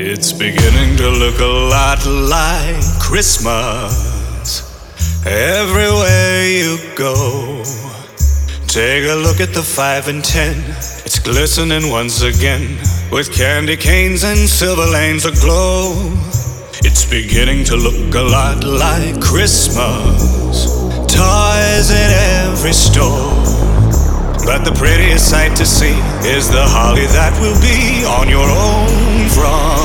It's beginning to look a lot like Christmas everywhere you go. Take a look at the five and ten. It's glistening once again with candy canes and silver lanes aglow. It's beginning to look a lot like Christmas. Toys in every store. But the prettiest sight to see is the holly that will be on your own front.